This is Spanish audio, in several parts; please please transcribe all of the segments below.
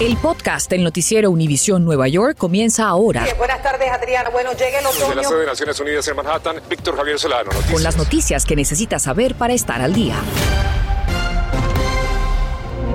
El podcast del noticiero Univisión Nueva York comienza ahora. Bien, buenas tardes, Adriana. Bueno, llega el Desde la otoño. sede de Naciones Unidas en Manhattan, Víctor Javier Solano. Noticias. Con las noticias que necesitas saber para estar al día.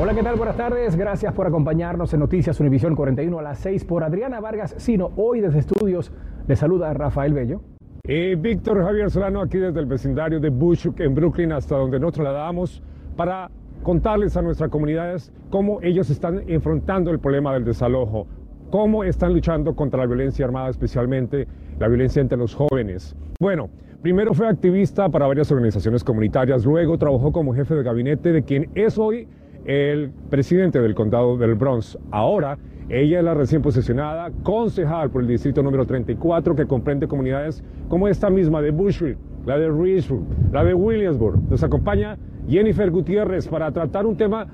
Hola, ¿qué tal? Buenas tardes. Gracias por acompañarnos en Noticias Univisión 41 a las 6 por Adriana Vargas Sino. Hoy desde estudios le saluda Rafael Bello. Y Víctor Javier Solano aquí desde el vecindario de Bushwick en Brooklyn hasta donde nos trasladamos para contarles a nuestras comunidades cómo ellos están enfrentando el problema del desalojo, cómo están luchando contra la violencia armada, especialmente la violencia entre los jóvenes. Bueno, primero fue activista para varias organizaciones comunitarias, luego trabajó como jefe de gabinete de quien es hoy el presidente del condado del Bronx. Ahora, ella es la recién posesionada concejal por el distrito número 34 que comprende comunidades como esta misma de Bushwick, la de Richwood, la de Williamsburg. Nos acompaña Jennifer Gutiérrez para tratar un tema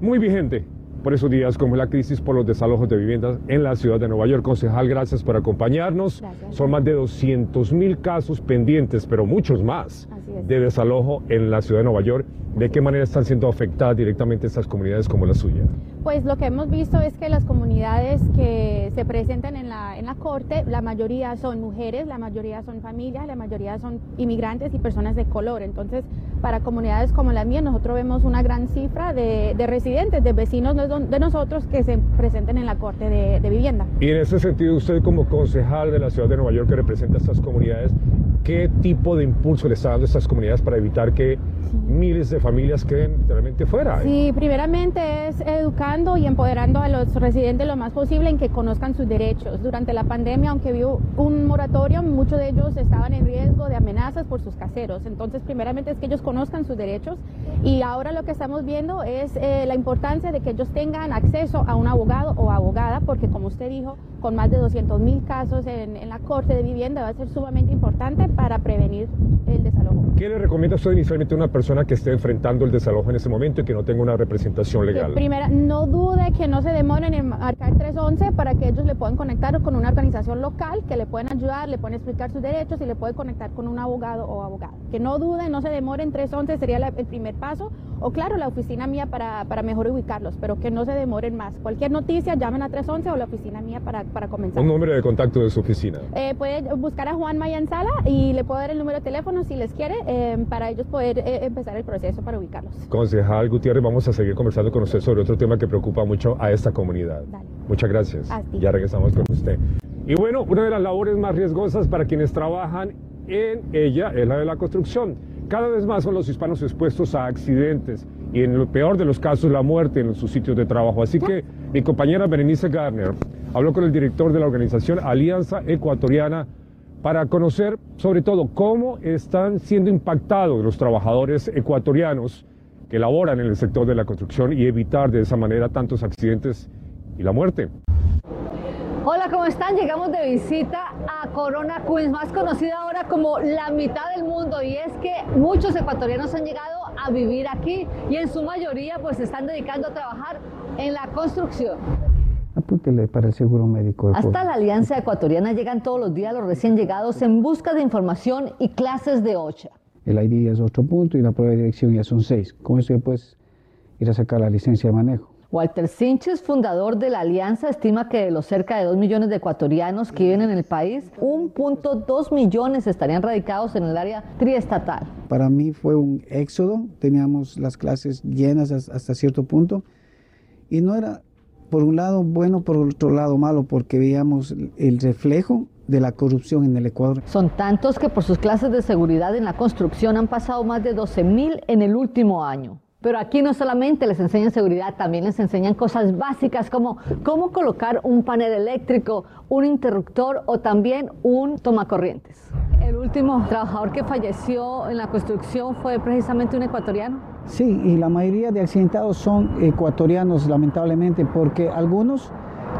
muy vigente por esos días como la crisis por los desalojos de viviendas en la ciudad de Nueva York. Concejal, gracias por acompañarnos. Son más de 200 mil casos pendientes, pero muchos más es. de desalojo en la ciudad de Nueva York. ¿De qué manera están siendo afectadas directamente estas comunidades como la suya? Pues lo que hemos visto es que las comunidades que se presentan en la, en la corte, la mayoría son mujeres, la mayoría son familias, la mayoría son inmigrantes y personas de color. Entonces, para comunidades como la mía, nosotros vemos una gran cifra de, de residentes, de vecinos de de nosotros que se presenten en la corte de, de vivienda. Y en ese sentido, usted como concejal de la ciudad de Nueva York que representa a estas comunidades, ¿qué tipo de impulso le está dando a estas comunidades para evitar que miles de familias queden literalmente fuera? Sí, primeramente es educando y empoderando a los residentes lo más posible en que conozcan sus derechos. Durante la pandemia, aunque hubo un moratorio, muchos de ellos estaban en riesgo de amenazas por sus caseros. Entonces, primeramente es que ellos conozcan sus derechos y ahora lo que estamos viendo es eh, la importancia de que ellos tengan acceso a un abogado o abogada, porque como usted dijo, con más de 200 mil casos en, en la corte de vivienda va a ser sumamente importante para prevenir el desalojo. ¿Qué le recomienda usted inicialmente a una persona que esté enfrentando el desalojo en ese momento y que no tenga una representación Que legal? primera, no dude que no se demoren en marcar 311 para que ellos le puedan conectar con una organización local que le pueden ayudar, le pueden explicar sus derechos y le pueden conectar con un abogado o abogada. Que no dude, no se demoren 311 sería la- el primer paso. O claro, la oficina mía para, para mejor ubicarlos, pero que no se demoren más. Cualquier noticia, llamen a 311 o la oficina mía para, para comenzar. Un número de contacto de su oficina. Eh, puede buscar a Juan Mayanzala y le puedo dar el número de teléfono si les quiere eh, para ellos poder eh, empezar el proceso para ubicarlos. Concejal Gutiérrez, vamos a seguir conversando con usted sobre otro tema que preocupa mucho a esta comunidad. Dale. Muchas gracias. Ya regresamos con usted. Y bueno, una de las labores más riesgosas para quienes trabajan en ella es la de la construcción. Cada vez más son los hispanos expuestos a accidentes y en lo peor de los casos la muerte en sus sitios de trabajo. Así que mi compañera Berenice Garner habló con el director de la organización Alianza Ecuatoriana para conocer sobre todo cómo están siendo impactados los trabajadores ecuatorianos que laboran en el sector de la construcción y evitar de esa manera tantos accidentes y la muerte. Hola, ¿cómo están? Llegamos de visita a Corona Queens, más conocida ahora como la mitad del mundo, y es que muchos ecuatorianos han llegado a vivir aquí y en su mayoría pues se están dedicando a trabajar en la construcción. Apúntele para el seguro médico. Hasta la Alianza Ecuatoriana llegan todos los días los recién llegados en busca de información y clases de OCHA. El ID es otro punto y la prueba de dirección ya son seis. Con eso ya puedes ir a sacar la licencia de manejo. Walter Sinches, fundador de la Alianza, estima que de los cerca de 2 millones de ecuatorianos que viven en el país, 1.2 millones estarían radicados en el área triestatal. Para mí fue un éxodo. Teníamos las clases llenas has- hasta cierto punto. Y no era, por un lado, bueno, por otro lado, malo, porque veíamos el reflejo de la corrupción en el Ecuador. Son tantos que por sus clases de seguridad en la construcción han pasado más de 12 mil en el último año. Pero aquí no solamente les enseñan seguridad, también les enseñan cosas básicas como cómo colocar un panel eléctrico, un interruptor o también un tomacorrientes. El último trabajador que falleció en la construcción fue precisamente un ecuatoriano. Sí, y la mayoría de accidentados son ecuatorianos, lamentablemente, porque algunos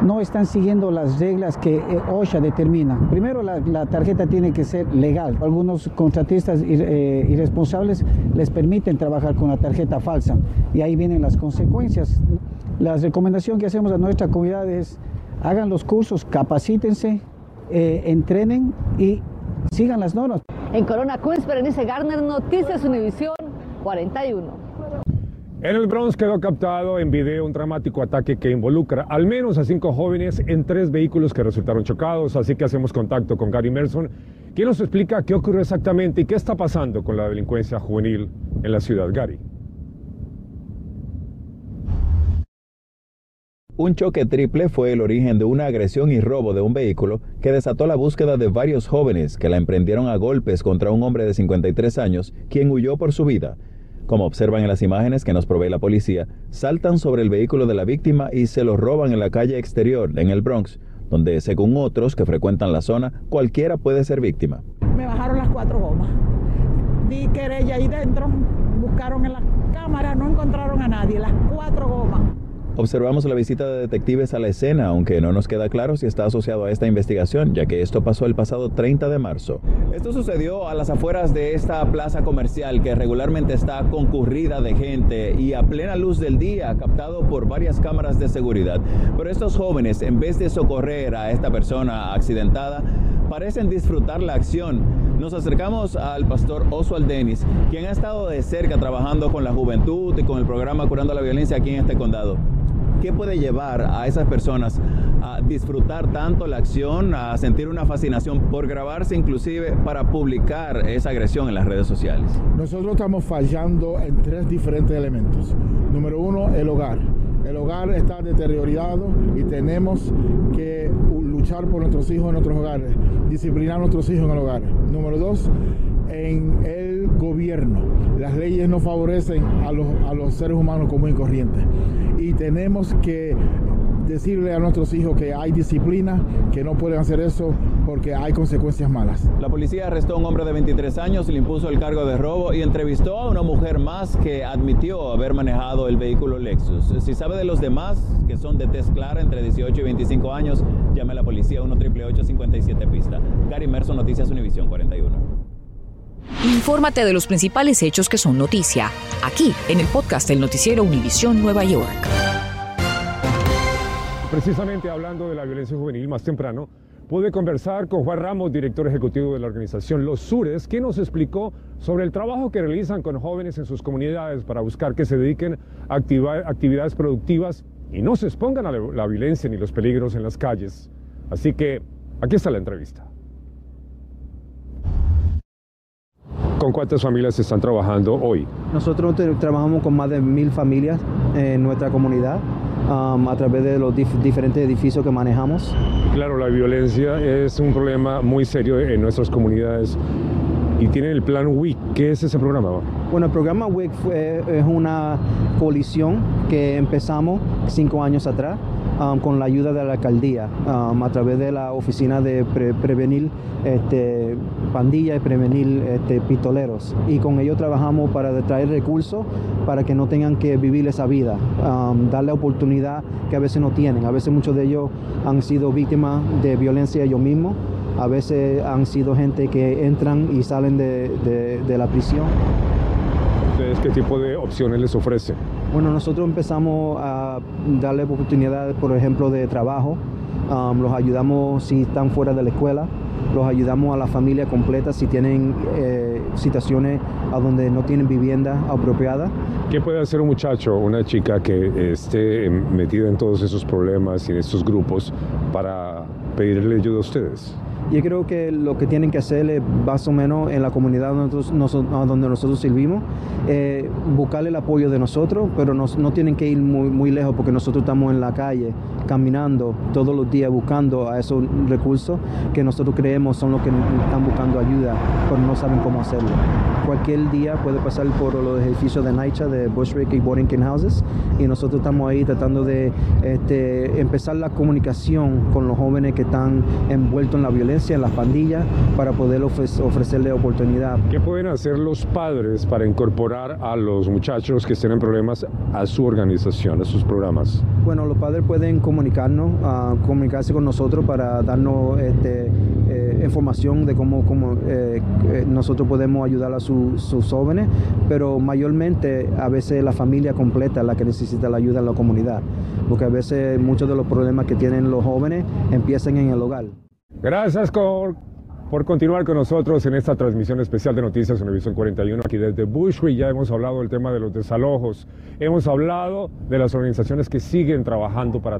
no están siguiendo las reglas que eh, OSHA determina. Primero, la, tarjeta tiene que ser legal. Algunos contratistas eh, irresponsables les permiten trabajar con la tarjeta falsa y ahí vienen las consecuencias. La recomendación que hacemos a nuestra comunidad es hagan los cursos, capacítense, eh, entrenen y sigan las normas. En Corona Queens, Berenice Garner, Noticias Univisión 41. En el Bronx quedó captado en video un dramático ataque que involucra al menos a cinco jóvenes en tres vehículos que resultaron chocados. Así que hacemos contacto con Gary Merson, quien nos explica qué ocurrió exactamente y qué está pasando con la delincuencia juvenil en la ciudad. Gary. Un choque triple fue el origen de una agresión y robo de un vehículo que desató la búsqueda de varios jóvenes que la emprendieron a golpes contra un hombre de 53 años, quien huyó por su vida. Como observan en las imágenes que nos provee la policía, saltan sobre el vehículo de la víctima y se lo roban en la calle exterior, en el Bronx, donde según otros que frecuentan la zona, cualquiera puede ser víctima. Me bajaron las cuatro gomas. Di querella ahí dentro, buscaron en la cámara, no encontraron a nadie, las cuatro gomas. Observamos la visita de detectives a la escena, aunque no nos queda claro si está asociado a esta investigación, ya que esto pasó el pasado 30 de marzo. Esto sucedió a las afueras de esta plaza comercial que regularmente está concurrida de gente y a plena luz del día, captado por varias cámaras de seguridad. Pero estos jóvenes, en vez de socorrer a esta persona accidentada, parecen disfrutar la acción. Nos acercamos al pastor Oswald Dennis, quien ha estado de cerca trabajando con la juventud y con el programa Curando la Violencia aquí en este condado. ¿Qué puede llevar a esas personas a disfrutar tanto la acción, a sentir una fascinación por grabarse inclusive para publicar esa agresión en las redes sociales? Nosotros estamos fallando en tres diferentes elementos. Número uno, el hogar. El hogar está deteriorado y tenemos que luchar por nuestros hijos en nuestros hogares, disciplinar a nuestros hijos en el hogar. Número dos, en el gobierno. Las leyes no favorecen a los, a los seres humanos común y corriente. Y tenemos que decirle a nuestros hijos que hay disciplina, que no pueden hacer eso porque hay consecuencias malas. La policía arrestó a un hombre de 23 años, le impuso el cargo de robo y entrevistó a una mujer más que admitió haber manejado el vehículo Lexus. Si sabe de los demás, que son de test clara entre 18 y 25 años, llame a la policía 1 57 pista. Gary Merson, Noticias Univisión 41. Infórmate de los principales hechos que son noticia, aquí en el podcast del noticiero Univisión Nueva York. Precisamente hablando de la violencia juvenil más temprano, pude conversar con Juan Ramos, director ejecutivo de la organización Los Sures, quien nos explicó sobre el trabajo que realizan con jóvenes en sus comunidades para buscar que se dediquen a actividades productivas y no se expongan a la violencia ni los peligros en las calles. Así que aquí está la entrevista. ¿Con cuántas familias están trabajando hoy? Nosotros trabajamos con más de mil familias en nuestra comunidad um, a través de los diferentes edificios que manejamos. Claro, la violencia es un problema muy serio en nuestras comunidades y tienen el plan WIC. ¿Qué es ese programa? Bueno, el programa WIC es una coalición que empezamos cinco años atrás Con la ayuda de la alcaldía a través de la oficina de prevenir este, pandillas y prevenir este, pistoleros. Y con ellos trabajamos para traer recursos para que no tengan que vivir esa vida, darle oportunidad que a veces no tienen. A veces muchos de ellos han sido víctimas de violencia ellos mismos. A veces han sido gente que entran y salen de, de la prisión. ¿Qué tipo de opciones les ofrecen? Bueno, nosotros empezamos a darle oportunidades, por ejemplo, de trabajo. Um, los ayudamos si están fuera de la escuela, los ayudamos a la familia completa si tienen eh, situaciones a donde no tienen vivienda apropiada. ¿Qué puede hacer un muchacho, una chica que esté metida en todos esos problemas y en estos grupos para pedirle ayuda a ustedes? Yo creo que lo que tienen que hacer es más o menos en la comunidad donde nosotros, donde nosotros servimos, eh, buscarle el apoyo de nosotros, pero no tienen que ir muy, muy lejos porque nosotros estamos en la calle caminando todos los días buscando a esos recursos que nosotros creemos son los que están buscando ayuda, pero no saben cómo hacerlo. Cualquier día puede pasar por los edificios de Naicha, de Bushwick y Boardington Houses, y nosotros estamos ahí tratando de este, empezar la comunicación con los jóvenes que están envueltos en la violencia, en las pandillas, para poder ofrecerle oportunidad. ¿Qué pueden hacer los padres para incorporar a los muchachos que estén en problemas a su organización, a sus programas? Bueno, los padres pueden comunicarnos, comunicarse con nosotros para darnos este, eh, información de cómo, cómo eh, nosotros podemos ayudar a sus jóvenes, pero mayormente a veces la familia completa es la que necesita la ayuda en la comunidad, porque a veces muchos de los problemas que tienen los jóvenes empiezan en el hogar. Gracias, por continuar con nosotros en esta transmisión especial de Noticias Univisión 41 aquí desde Bushwick. Ya hemos hablado del tema de los desalojos, hemos hablado de las organizaciones que siguen trabajando para,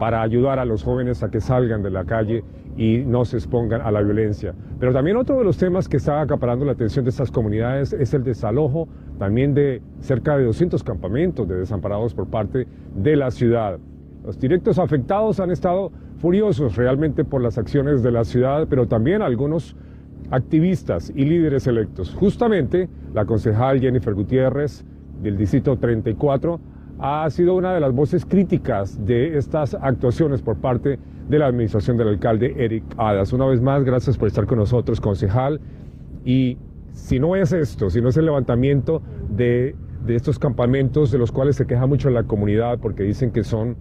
para ayudar a los jóvenes a que salgan de la calle y no se expongan a la violencia. Pero también otro de los temas que está acaparando la atención de estas comunidades es el desalojo también de cerca de 200 campamentos de desamparados por parte de la ciudad. Los directos afectados han estado furiosos realmente por las acciones de la ciudad, pero también algunos activistas y líderes electos. Justamente la concejal Jennifer Gutiérrez del Distrito 34 ha sido una de las voces críticas de estas actuaciones por parte de la administración del alcalde Eric Adas. Una vez más, gracias por estar con nosotros, concejal. Y si no es esto, si no es el levantamiento de, de estos campamentos de los cuales se queja mucho la comunidad porque dicen que son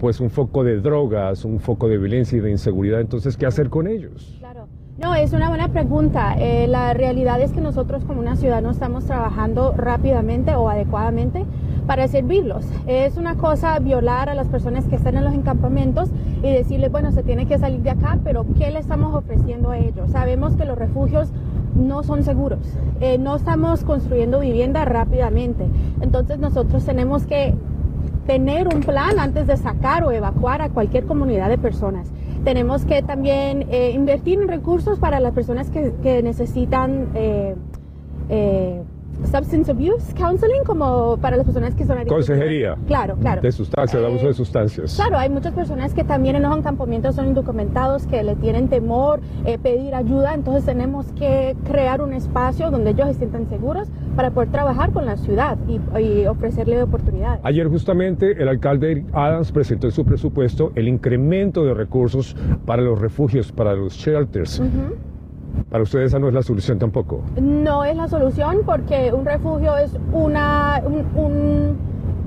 pues un foco de drogas, un foco de violencia y de inseguridad. Entonces, ¿qué hacer con ellos? Claro. No, es una buena pregunta. Eh, la realidad es que nosotros como una ciudad no estamos trabajando rápidamente o adecuadamente para servirlos. Es una cosa violar a las personas que están en los encampamentos y decirles, bueno, se tiene que salir de acá, pero ¿qué le estamos ofreciendo a ellos? Sabemos que los refugios no son seguros. Eh, no estamos construyendo vivienda rápidamente. Entonces nosotros tenemos que tener un plan antes de sacar o evacuar a cualquier comunidad de personas. Tenemos que también eh, invertir en recursos para las personas que, necesitan eh, eh, substance abuse counseling, como para las personas que son Consejería. Claro, claro. De sustancias, de abuso de sustancias. Claro, hay muchas personas que también en los encampamientos son indocumentados, que le tienen temor, pedir ayuda, entonces tenemos que crear un espacio donde ellos se sientan seguros para poder trabajar con la ciudad y, ofrecerle oportunidades. Ayer justamente el alcalde Adams presentó en su presupuesto el incremento de recursos para los refugios, para los shelters. Para ustedes esa no es la solución tampoco. No es la solución porque un refugio es una,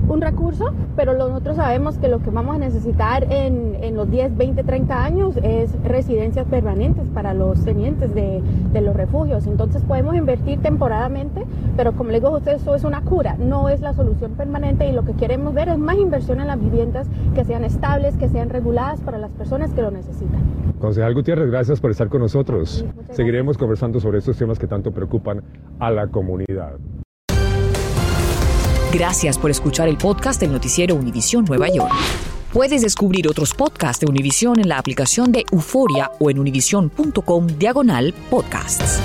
un recurso, pero nosotros sabemos que lo que vamos a necesitar en, en, los 10, 20, 30 años es residencias permanentes para los tenientes de, de, los refugios. Entonces podemos invertir temporadamente, pero como le digo a ustedes, eso es una cura, no es la solución permanente y lo que queremos ver es más inversión en las viviendas que sean estables, que sean reguladas para las personas que lo necesitan. Concejal Gutiérrez, gracias por estar con nosotros. Seguiremos conversando sobre estos temas que tanto preocupan a la comunidad. Gracias por escuchar el podcast del noticiero Univisión Nueva York. Puedes descubrir otros podcasts de Univisión en la aplicación de Euforia o en univision.com diagonal podcasts.